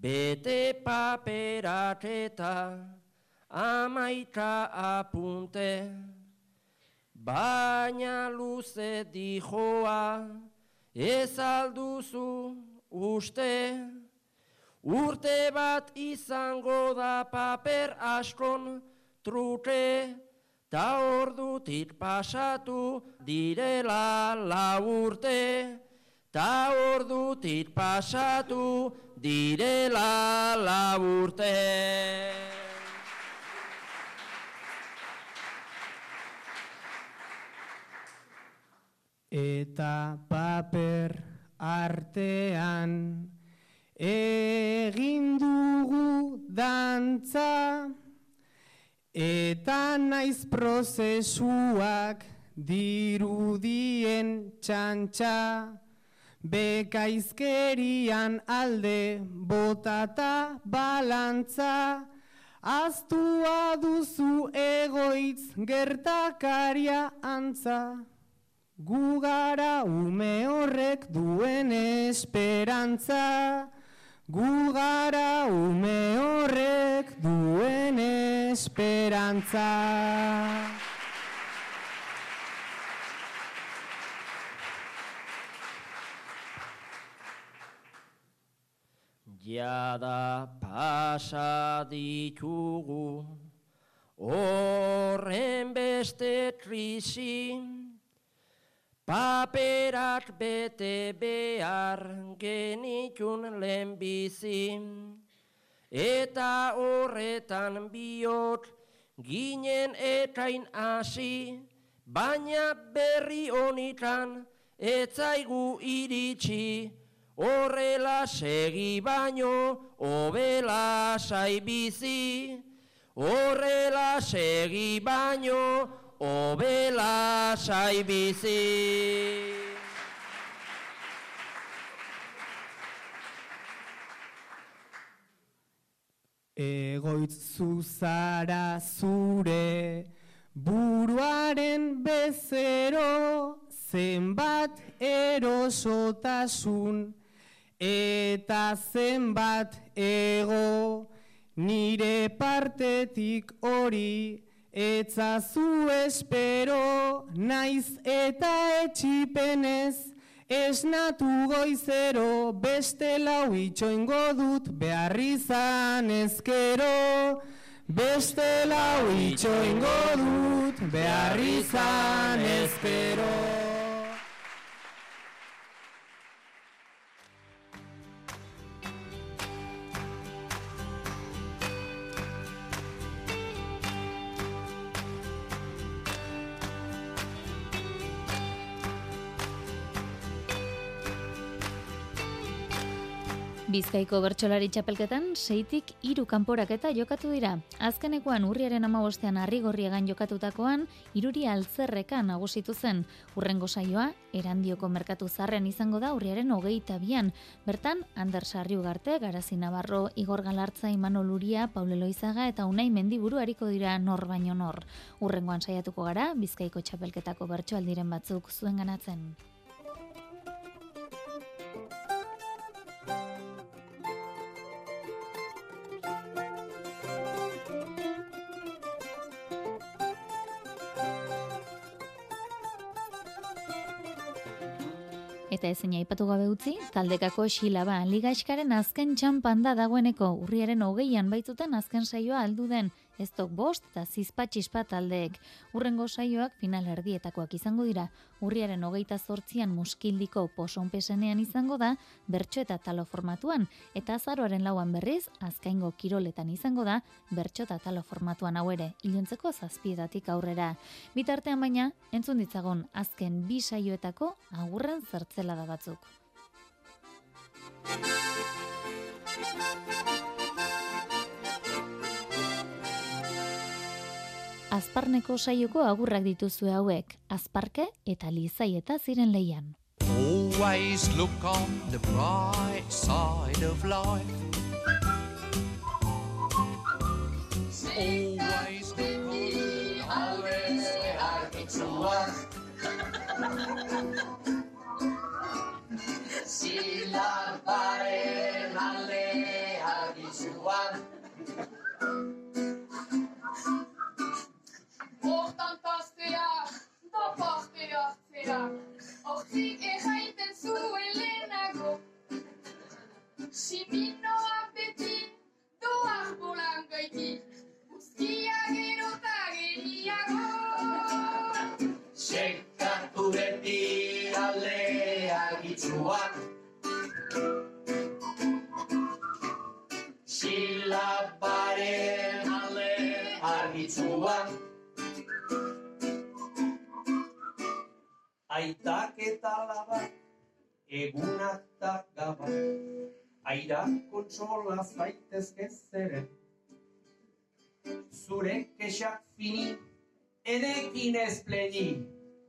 Bete paperak eta amaika apunte, baina luze dijoa ez alduzu uste, urte bat izango da paper askon truke, ta ordutik pasatu direla la urte, ta ordutik pasatu direla laburte. Eta paper artean egin dugu dantza eta naiz prozesuak dirudien txantxa Bekaizkerian alde botata balantza, Aztua duzu egoitz gertakaria antza. Gugara ume horrek duen esperantza, Gugara ume horrek duen esperantza. Jada pasa ditugu horren beste krisi paperak bete behar genitun lehenbizi. Eta horretan biot ginen ekain hasi baina berri honitan etzaigu iritsi horrela segi baino, obela saibizi, horrela segi baino, obela saibizi. Egoitz zuzara zure, buruaren bezero, zenbat erosotasun, eta zenbat ego nire partetik hori Etzazu espero, naiz eta etxipenez, esnatu goizero, beste lau itxoingo dut, behar izan ezkero. Beste lau itxoingo dut, behar ezkero. Bizkaiko bertsolari txapelketan seitik hiru kanporaketa jokatu dira. Azkenekoan urriaren amabostean harrigorriegan jokatutakoan, iruri altzerrekan nagusitu zen. Urrengo saioa, erandioko merkatu zarren izango da urriaren hogeita bian. Bertan, Ander Sarriugarte, Garazi Navarro, Igor Galartza, Imano Luria, Paule Loizaga eta Unai Mendiburu hariko dira nor baino nor. Urrengoan saiatuko gara, Bizkaiko txapelketako bertsoaldiren batzuk zuen ganatzen. Eta ezin aipatu gabe utzi, taldekako xilaba liga eskaren azken txampan da dagoeneko urriaren hogeian baitzuten azken saioa aldu den ez dok bost eta zizpatxispa taldeek. Urrengo saioak final erdietakoak izango dira, urriaren hogeita zortzian muskildiko posonpesenean izango da, bertso eta talo formatuan, eta azaroaren lauan berriz, azkaingo kiroletan izango da, bertso eta talo formatuan hau ere, iluntzeko zazpiedatik aurrera. Bitartean baina, entzun ditzagon azken bi saioetako agurren zertzela da batzuk. Azparneko saioko agurrak dituzue hauek, azparke eta lizai eta ziren leian. Always look on the bright side of life. Always look on the Silaparen hartzea, hortik erraiten zuen lehenago. Siminoa beti, doar bolan gaiti, guztia gero eta geniago. Sekatu beti alde argitzuan Silaparen alde argitzuan Aitak eta laba, egunak eta gaba, aira kontsola zaitezke zeren. Zure kexak fini, enekin ez pleni,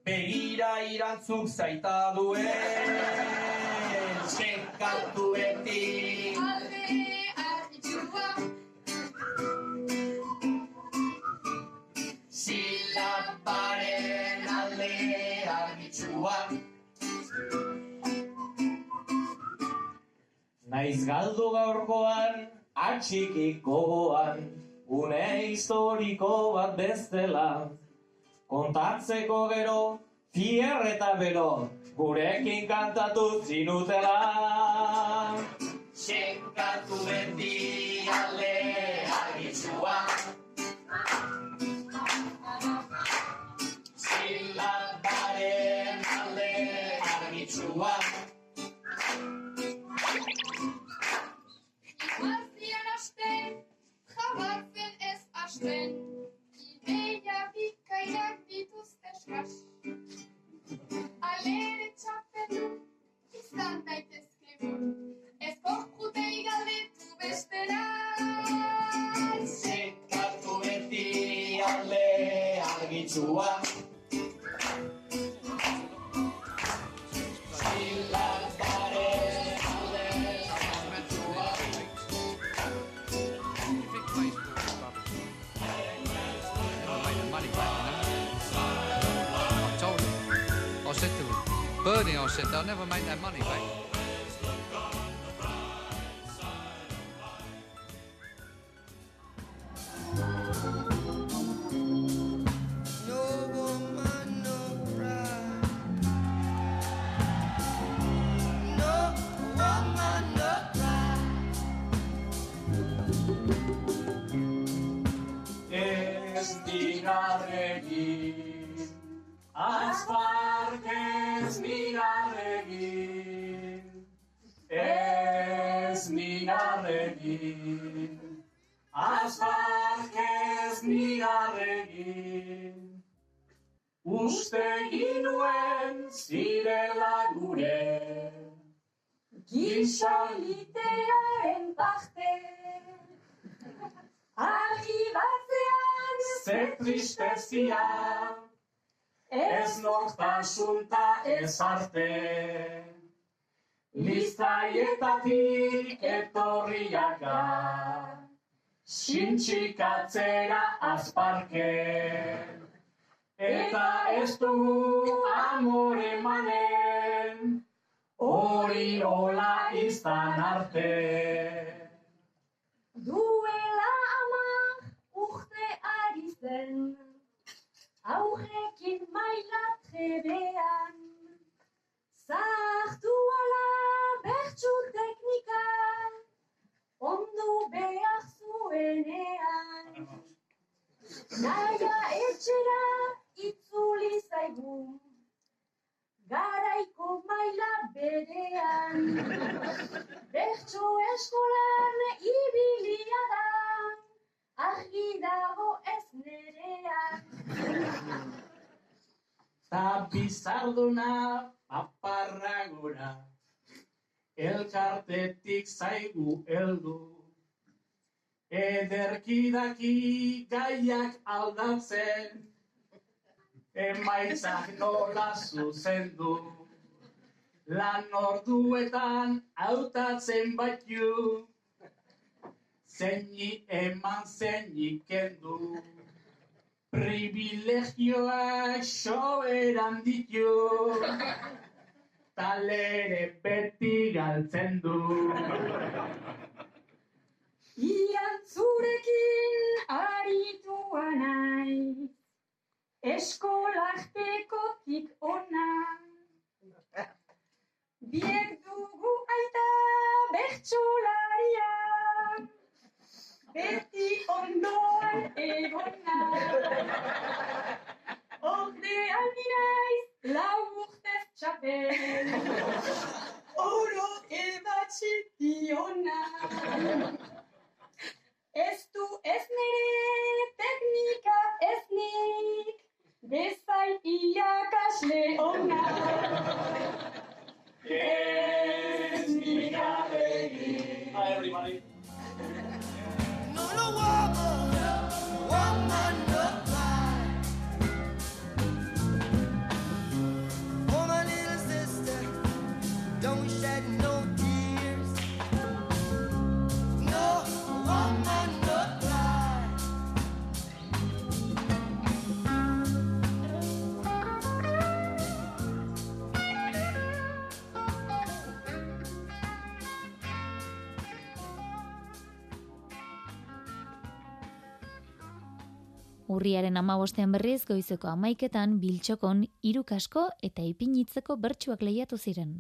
begira irantzuk zaita duen. Sekatu beti argitzuan Naiz galdu gaurkoan, atxikik gogoan, une historiko bat bestela. Kontatzeko gero, fier eta bero, gurekin kantatu zinutela. Sekatu beti hasten, ideia bikainak dituzte eskas. Alere txapelu, izan daitezke gu, ez korkutei galdetu bestera. Sekatu beti alde argitzuan Make that money mate. Tristezia, ez nortasun ta ez arte. Lizaietatik etorriak ga, sintxikatzera azparke. Eta ez du amore manen, hori hola izan arte. Duela ama urte ari zen, aurrekin maila trebean. Zartu ala bertsu teknika, ondo behar zuenean. Naia etxera itzuli zaigu, garaiko maila berean. Bertso eskolan ibilia da, argi dago ez nerean. Ta bizarduna paparra gora, elkartetik zaigu heldu. Ederkidaki gaiak aldatzen, emaitzak nola zuzendu. Lan orduetan hautatzen baitu, zeini eman zeini kendu. Privilegioak soberan ditu, talere beti galtzen du. Ian zurekin aritua naiz, eskolartekotik ona. Biek dugu aita bertsolaria, beti ondoan egona. Ordean naiz lau urtez txapel, oro ebatxi diona. Ez du ez nire teknika ez nik, bezain iakasle ona. Ez nigarregin. Hi everybody. woman, woman. Urriaren amabostean berriz goizeko amaiketan biltxokon hiru kasko eta ipinitzeko bertsuak lehiatu ziren.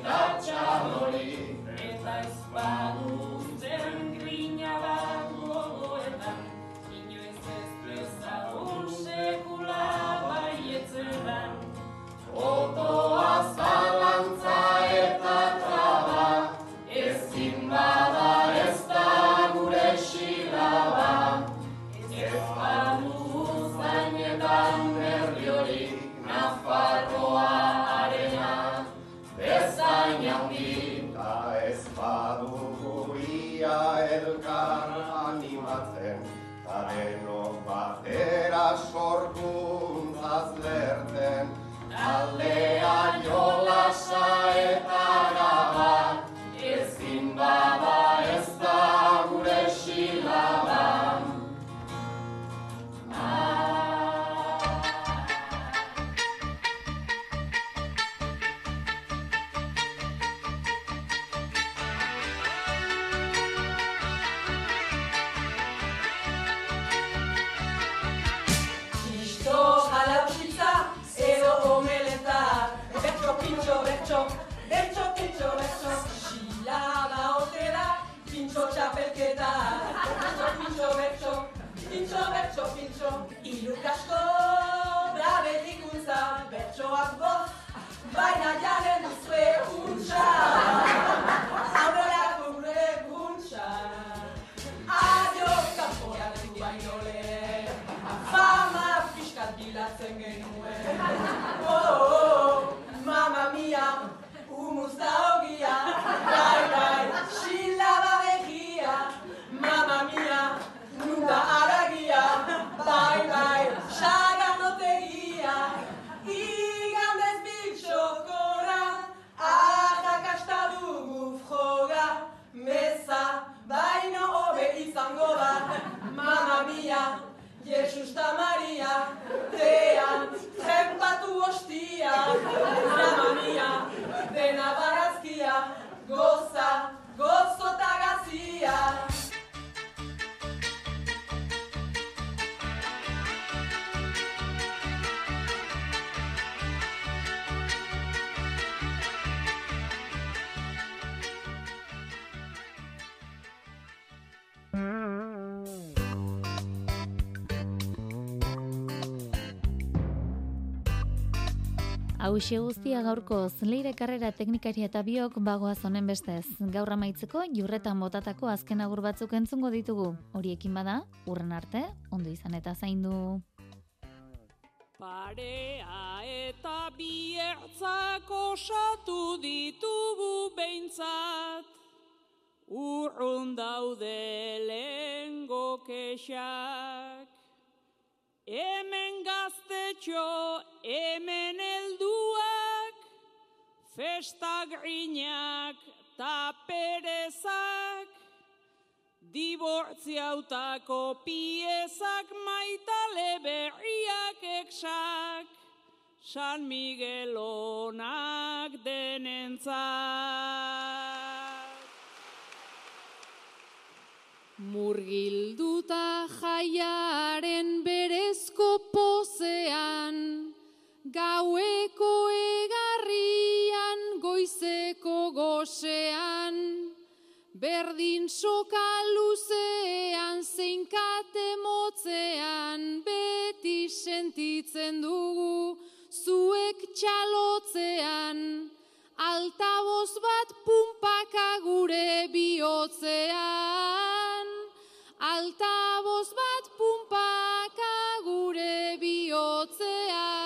Baita txalorik, Eta ez badutzen Da Maria Tean, trempatu ostia. Mama mia, dena barazkia Goza, gozo Hauxe guztia gaurkoz, leire karrera teknikaria eta biok bagoaz honen bestez. Gaur amaitzeko, jurretan botatako azken agur batzuk entzungo ditugu. Horiekin bada, urren arte, ondo izan eta zaindu. Parea eta biertzak osatu ditugu behintzat, urrun daude lehengo kexak. Hemen gaztetxo, hemen helduak, festa grinak ta perezak, dibortziautako piezak maitale berriak eksak, San Miguelonak denentzat. Murgilduta jaiaren gaueko egarrian goizeko gosean, berdin soka luzean zeinkate motzean beti sentitzen dugu zuek txalotzean, altaboz bat pumpaka gure bihotzean, altaboz bat pumpaka gure bihotzean.